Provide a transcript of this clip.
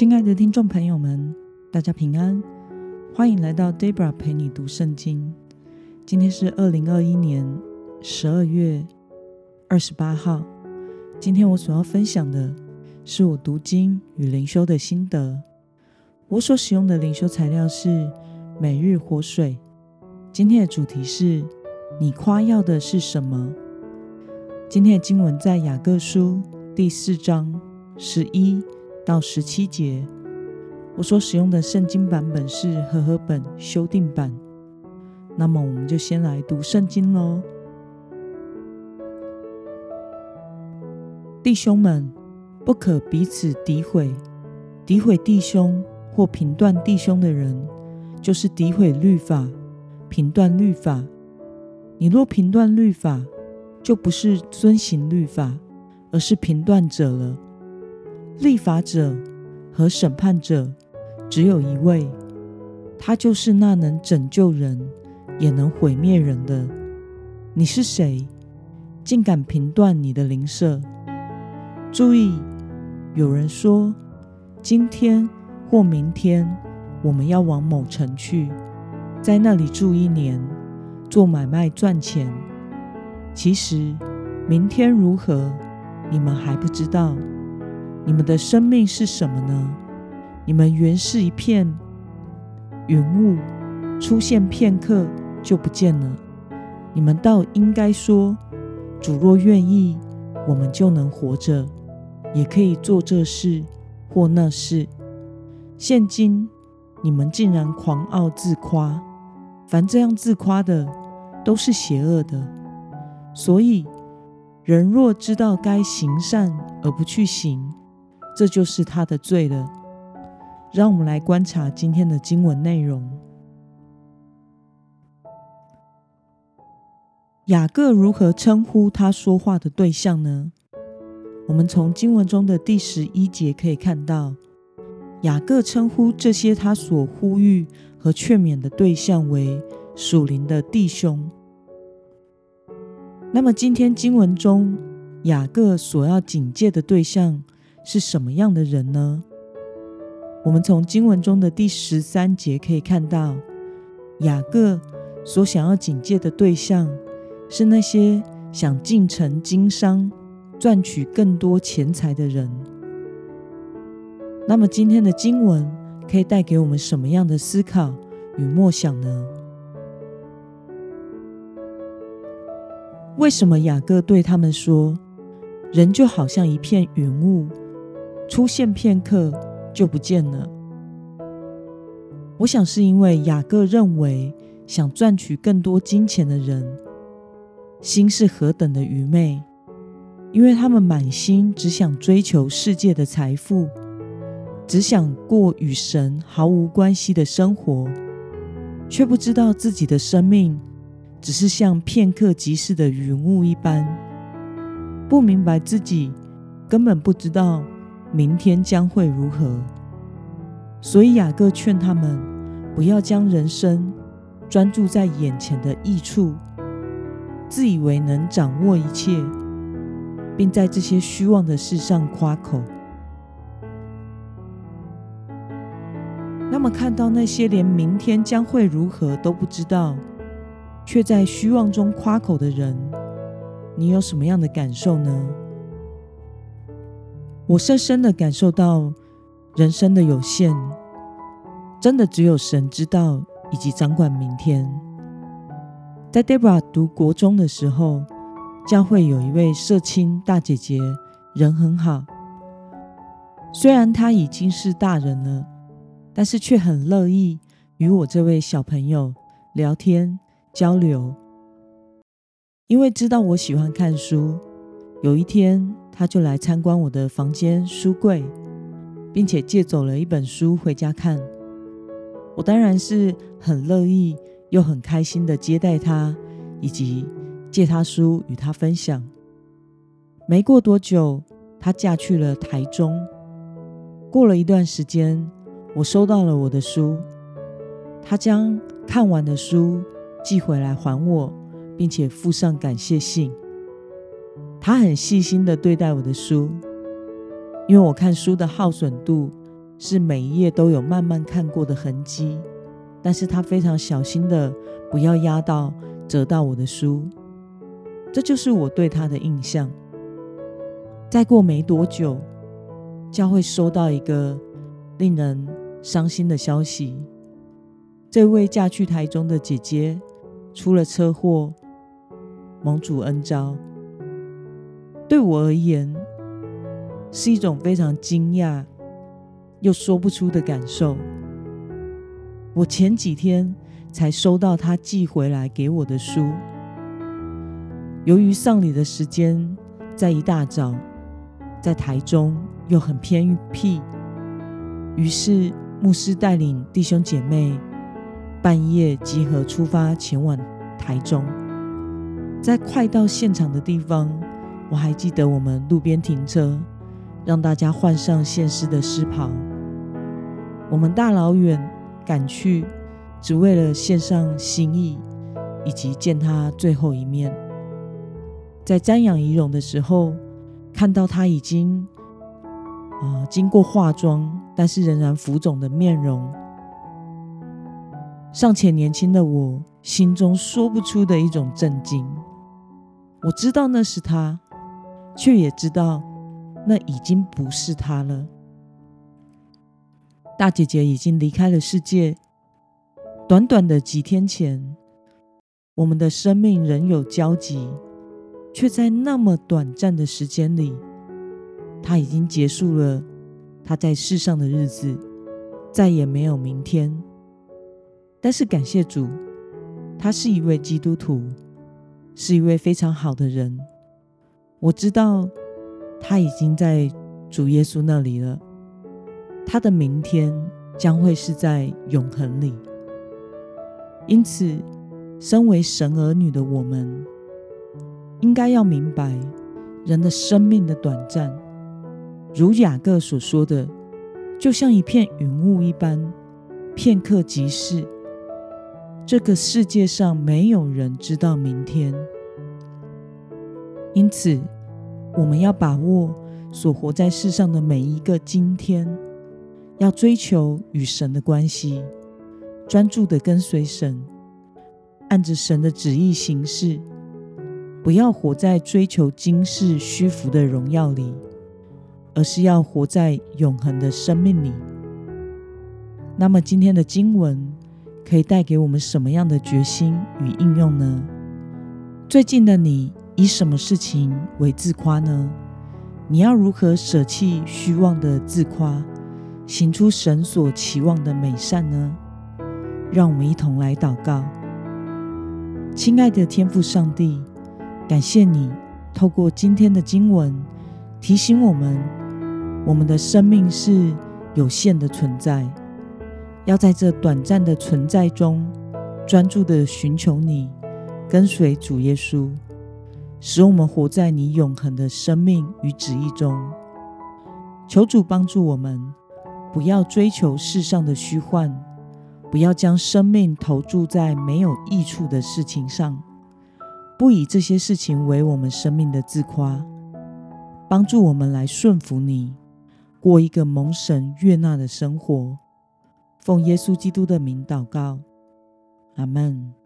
亲爱的听众朋友们，大家平安，欢迎来到 Debra 陪你读圣经。今天是二零二一年十二月二十八号。今天我所要分享的是我读经与灵修的心得。我所使用的灵修材料是每日活水。今天的主题是：你夸耀的是什么？今天的经文在雅各书第四章十一。到十七节，我所使用的圣经版本是和合本修订版。那么，我们就先来读圣经喽。弟兄们，不可彼此诋毁。诋毁弟兄或评断弟兄的人，就是诋毁律法，评断律法。你若评断律法，就不是遵行律法，而是评断者了。立法者和审判者只有一位，他就是那能拯救人也能毁灭人的。你是谁，竟敢评断你的邻舍？注意，有人说今天或明天我们要往某城去，在那里住一年，做买卖赚钱。其实明天如何，你们还不知道。你们的生命是什么呢？你们原是一片云雾，出现片刻就不见了。你们倒应该说：主若愿意，我们就能活着，也可以做这事或那事。现今你们竟然狂傲自夸，凡这样自夸的，都是邪恶的。所以，人若知道该行善而不去行，这就是他的罪了。让我们来观察今天的经文内容。雅各如何称呼他说话的对象呢？我们从经文中的第十一节可以看到，雅各称呼这些他所呼吁和劝勉的对象为属灵的弟兄。那么，今天经文中雅各所要警戒的对象？是什么样的人呢？我们从经文中的第十三节可以看到，雅各所想要警戒的对象是那些想进城经商、赚取更多钱财的人。那么，今天的经文可以带给我们什么样的思考与默想呢？为什么雅各对他们说，人就好像一片云雾？出现片刻就不见了。我想是因为雅各认为，想赚取更多金钱的人心是何等的愚昧，因为他们满心只想追求世界的财富，只想过与神毫无关系的生活，却不知道自己的生命只是像片刻即逝的云雾一般，不明白自己根本不知道。明天将会如何？所以雅各劝他们不要将人生专注在眼前的益处，自以为能掌握一切，并在这些虚妄的事上夸口。那么，看到那些连明天将会如何都不知道，却在虚妄中夸口的人，你有什么样的感受呢？我深深的感受到人生的有限，真的只有神知道以及掌管明天。在 Debra 读国中的时候，教会有一位社青大姐姐，人很好。虽然她已经是大人了，但是却很乐意与我这位小朋友聊天交流，因为知道我喜欢看书。有一天。他就来参观我的房间书柜，并且借走了一本书回家看。我当然是很乐意又很开心的接待他，以及借他书与他分享。没过多久，他嫁去了台中。过了一段时间，我收到了我的书，他将看完的书寄回来还我，并且附上感谢信。他很细心的对待我的书，因为我看书的耗损度是每一页都有慢慢看过的痕迹，但是他非常小心的不要压到、折到我的书。这就是我对他的印象。再过没多久，教会收到一个令人伤心的消息：这位嫁去台中的姐姐出了车祸，蒙主恩召。对我而言，是一种非常惊讶又说不出的感受。我前几天才收到他寄回来给我的书，由于丧礼的时间在一大早，在台中又很偏僻，于是牧师带领弟兄姐妹半夜集合出发前往台中，在快到现场的地方。我还记得我们路边停车，让大家换上现尸的尸袍。我们大老远赶去，只为了献上心意，以及见他最后一面。在瞻仰仪容的时候，看到他已经啊经过化妆，但是仍然浮肿的面容，尚且年轻的我心中说不出的一种震惊。我知道那是他。却也知道，那已经不是他了。大姐姐已经离开了世界。短短的几天前，我们的生命仍有交集，却在那么短暂的时间里，他已经结束了他在世上的日子，再也没有明天。但是感谢主，他是一位基督徒，是一位非常好的人。我知道他已经在主耶稣那里了，他的明天将会是在永恒里。因此，身为神儿女的我们，应该要明白人的生命的短暂，如雅各所说的，就像一片云雾一般，片刻即逝。这个世界上没有人知道明天。因此，我们要把握所活在世上的每一个今天，要追求与神的关系，专注的跟随神，按着神的旨意行事，不要活在追求今世虚浮的荣耀里，而是要活在永恒的生命里。那么，今天的经文可以带给我们什么样的决心与应用呢？最近的你。以什么事情为自夸呢？你要如何舍弃虚妄的自夸，行出神所期望的美善呢？让我们一同来祷告。亲爱的天父上帝，感谢你透过今天的经文提醒我们，我们的生命是有限的存在，要在这短暂的存在中专注的寻求你，跟随主耶稣。使我们活在你永恒的生命与旨意中。求主帮助我们，不要追求世上的虚幻，不要将生命投注在没有益处的事情上，不以这些事情为我们生命的自夸。帮助我们来顺服你，过一个蒙神悦纳的生活。奉耶稣基督的名祷告，阿门。